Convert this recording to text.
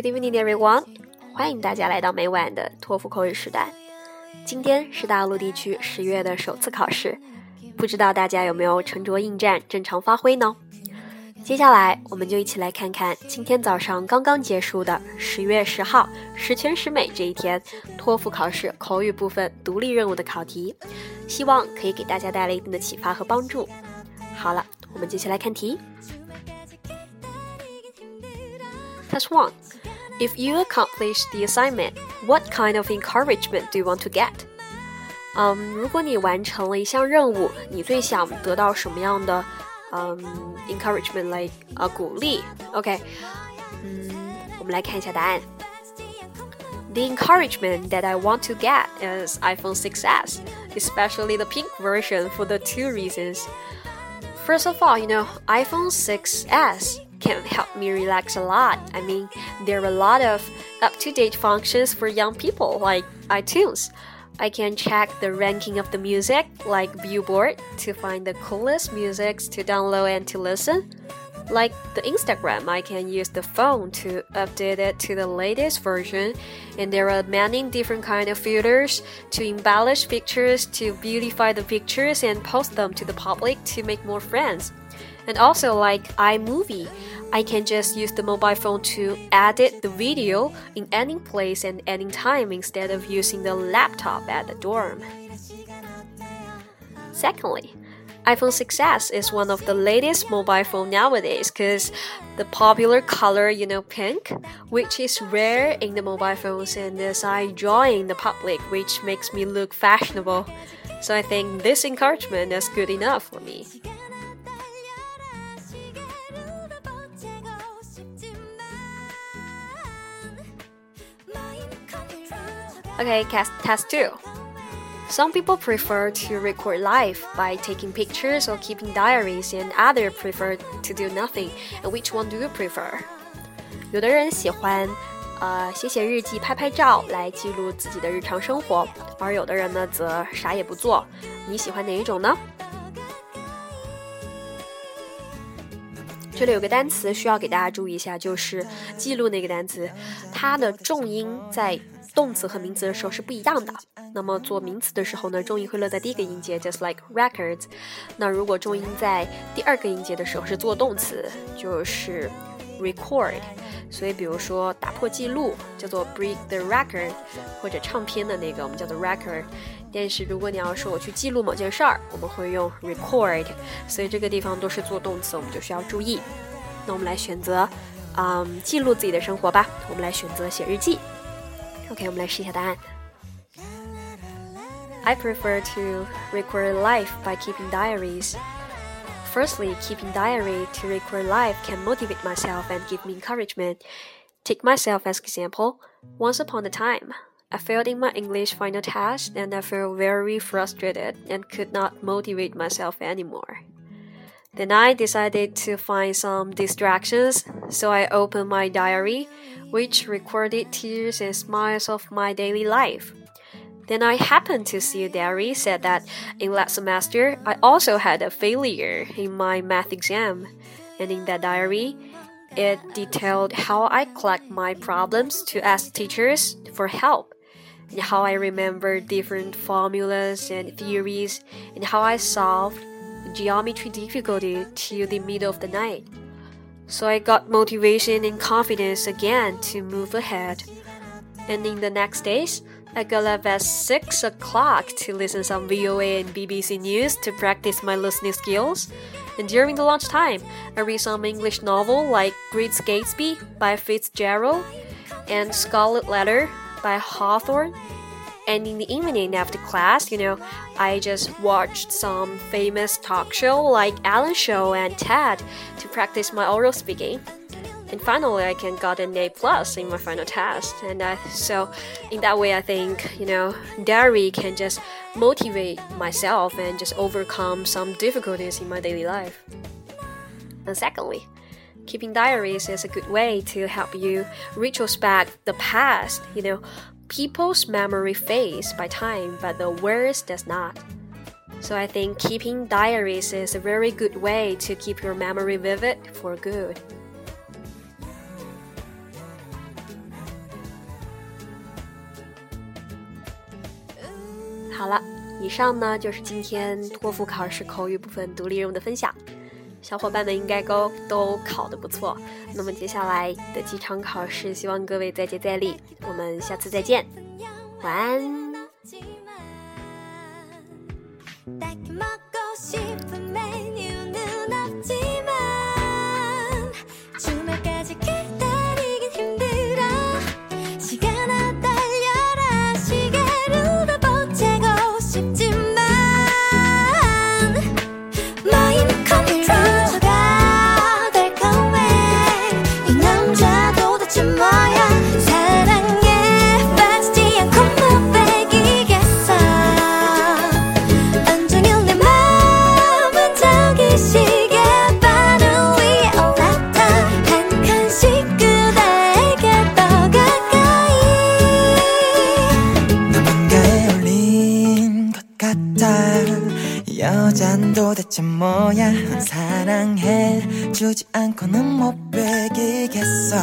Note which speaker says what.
Speaker 1: Good evening, everyone！欢迎大家来到每晚的托福口语时段。今天是大陆地区十月的首次考试，不知道大家有没有沉着应战、正常发挥呢？接下来，我们就一起来看看今天早上刚刚结束的十月十号十全十美这一天托福考试口语部分独立任务的考题，希望可以给大家带来一定的启发和帮助。好了，我们接下来看题。Test one. If you accomplish the assignment, what kind of encouragement do you want to get? 嗯、um,，如果你完成了一项任务，你最想得到什么样的嗯、um, encouragement like 啊、uh, 鼓励？OK，嗯，我们来看一下答案。The encouragement that I want to get is iPhone 6s, especially the pink version for the two reasons. First of all, you know, iPhone 6s can help me relax a lot. I mean, there are a lot of up to date functions for young people like iTunes. I can check the ranking of the music like Billboard to find the coolest musics to download and to listen. Like the Instagram, I can use the phone to update it to the latest version, and there are many different kind of filters to embellish pictures, to beautify the pictures and post them to the public to make more friends. And also like iMovie, I can just use the mobile phone to edit the video in any place and any time instead of using the laptop at the dorm. Secondly, iPhone 6s is one of the latest mobile phone nowadays because the popular color, you know, pink, which is rare in the mobile phones and is I join the public, which makes me look fashionable. So I think this encouragement is good enough for me. Okay, test, test two. Some people prefer to record life by taking pictures or keeping diaries, and others prefer to do nothing. And which one do you prefer? 有的人喜欢呃写写日记、拍拍照来记录自己的日常生活，而有的人呢则啥也不做。你喜欢哪一种呢？这里有个单词需要给大家注意一下，就是记录那个单词，它的重音在。动词和名词的时候是不一样的。那么做名词的时候呢，重音会落在第一个音节，just like records。那如果重音在第二个音节的时候是做动词，就是 record。所以比如说打破记录叫做 break the record，或者唱片的那个我们叫做 record。但是如果你要说我去记录某件事儿，我们会用 record。所以这个地方都是做动词，我们就需要注意。那我们来选择，嗯，记录自己的生活吧。我们来选择写日记。OK，我们来试一下答案。I prefer to record life by keeping diaries. Firstly, keeping diary to record life can motivate myself and give me encouragement. Take myself as example. Once upon a time, I failed in my English final test and I felt very frustrated and could not motivate myself anymore. Then I decided to find some distractions, so I opened my diary, which recorded tears and smiles of my daily life. Then I happened to see a diary said that in last semester I also had a failure in my math exam, and in that diary, it detailed how I collect my problems to ask teachers for help, and how I remember different formulas and theories, and how I solved geometry difficulty till the middle of the night. So I got motivation and confidence again to move ahead. And in the next days, I got up at 6 o'clock to listen some VOA and BBC News to practice my listening skills. And during the lunchtime, I read some English novel like Great Gatsby by Fitzgerald and Scarlet Letter by Hawthorne and in the evening after class, you know, I just watched some famous talk show like Ellen Show and TED to practice my oral speaking. And finally, I can got an A plus in my final test. And I, so, in that way, I think you know, diary can just motivate myself and just overcome some difficulties in my daily life. And secondly, keeping diaries is a good way to help you retrospect the past. You know, People's memory fades by time, but the words does not. So I think keeping diaries is a very good way to keep your memory vivid for good.
Speaker 2: Uh, 小伙伴们应该都都考得不错。那么接下来的几场考试，希望各位再接再厉。我们下次再见，晚安。
Speaker 3: 도대체 뭐야? 사랑해 주지 않고는 못 베기겠어